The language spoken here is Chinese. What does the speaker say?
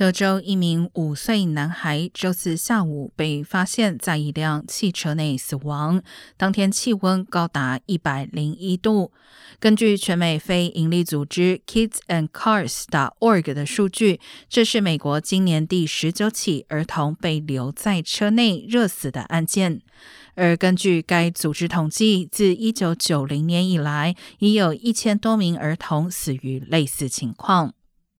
德州一名五岁男孩周四下午被发现在一辆汽车内死亡，当天气温高达一百零一度。根据全美非营利组织 Kids and Cars. org 的数据，这是美国今年第十九起儿童被留在车内热死的案件。而根据该组织统计，自一九九零年以来，已有一千多名儿童死于类似情况。